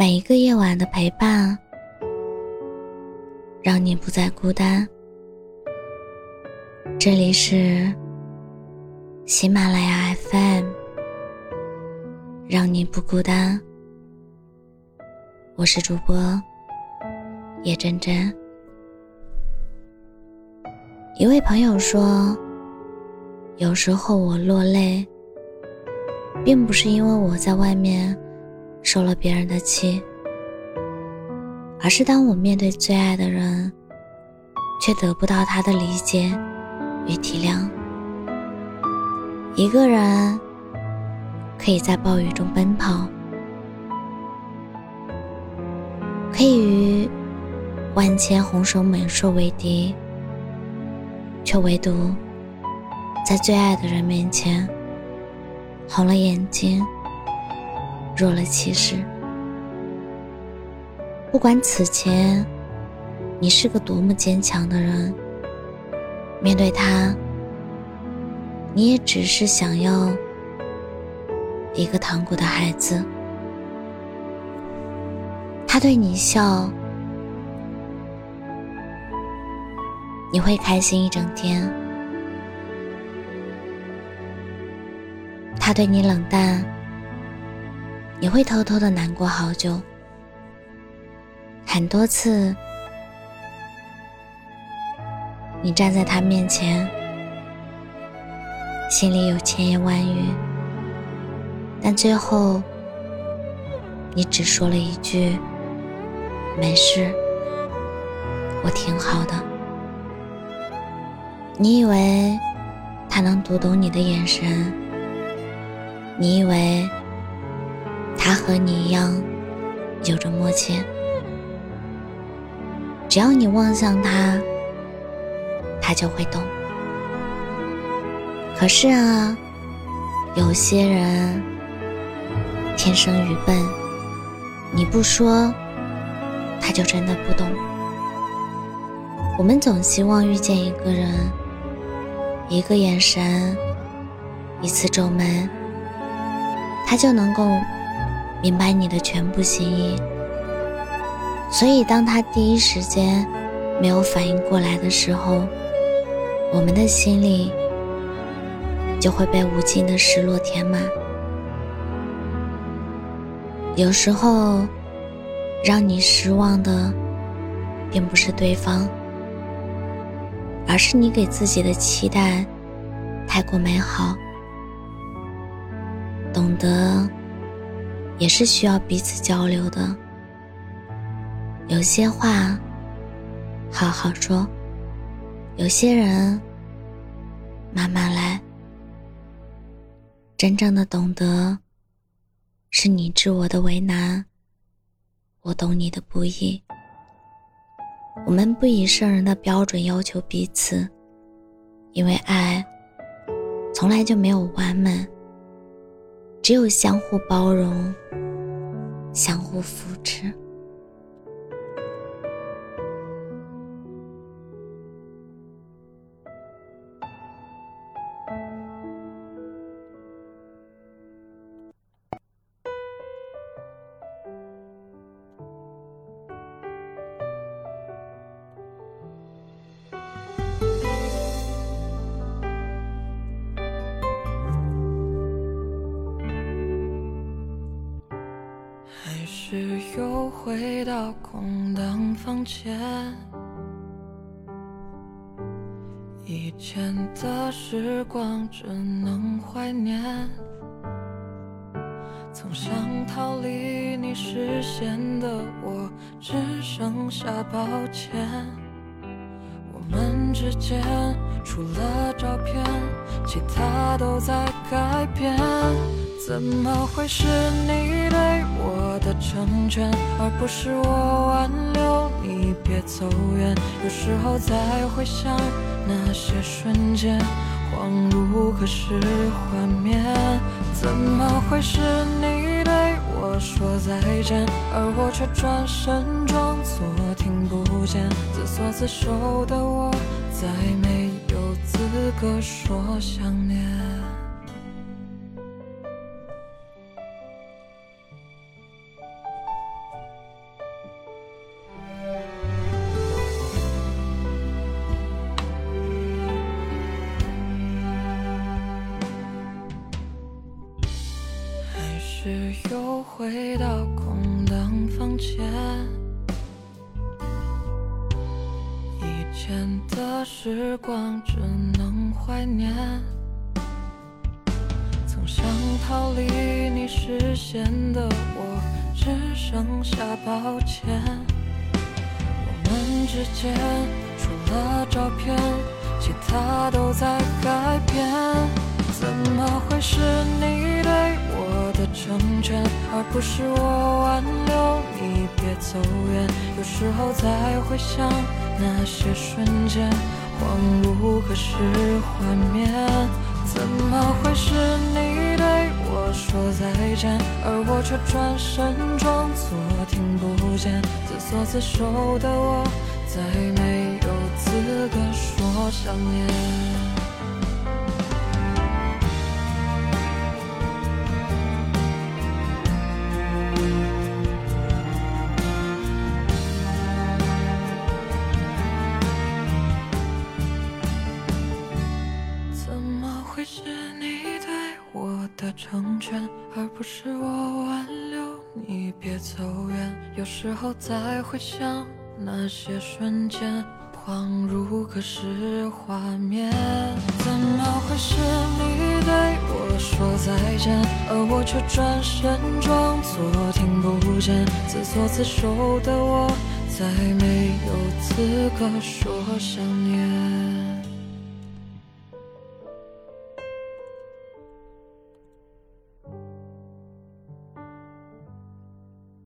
每一个夜晚的陪伴，让你不再孤单。这里是喜马拉雅 FM，让你不孤单。我是主播叶真真。一位朋友说：“有时候我落泪。”并不是因为我在外面受了别人的气，而是当我面对最爱的人，却得不到他的理解与体谅。一个人可以在暴雨中奔跑，可以与万千洪水猛兽为敌，却唯独在最爱的人面前。红了眼睛，弱了气势。不管此前你是个多么坚强的人，面对他，你也只是想要一个糖果的孩子。他对你笑，你会开心一整天。他对你冷淡，你会偷偷的难过好久。很多次，你站在他面前，心里有千言万语，但最后，你只说了一句：“没事，我挺好的。”你以为他能读懂你的眼神？你以为他和你一样有着默契，只要你望向他，他就会懂。可是啊，有些人天生愚笨，你不说，他就真的不懂。我们总希望遇见一个人，一个眼神，一次皱眉。他就能够明白你的全部心意，所以当他第一时间没有反应过来的时候，我们的心里就会被无尽的失落填满。有时候，让你失望的并不是对方，而是你给自己的期待太过美好。懂得，也是需要彼此交流的。有些话，好好说；有些人，慢慢来。真正的懂得，是你知我的为难，我懂你的不易。我们不以圣人的标准要求彼此，因为爱，从来就没有完美。只有相互包容，相互扶持。是又回到空荡房间，以前的时光只能怀念。曾想逃离你视线的我，只剩下抱歉。我们之间除了照片，其他都在改变。怎么会是你对我的成全，而不是我挽留你别走远？有时候再回想那些瞬间，恍如隔世画面。怎么会是你对我说再见，而我却转身装作听不见？自作自受的我，再没有资格说想念。回到空荡房间，以前的时光只能怀念。曾想逃离你视线的我，只剩下抱歉。我们之间除了照片，其他都在改变。怎么会是你成全，而不是我挽留你别走远？有时候再回想那些瞬间，恍如隔世画面。怎么会是你对我说再见，而我却转身装作听不见？自作自受的我，再没有资格说想念。成全，而不是我挽留你别走远。有时候再回想那些瞬间，恍如隔世画面。怎么会是你对我说再见，而我却转身装作听不见？自作自受的我，再没有资格说想念。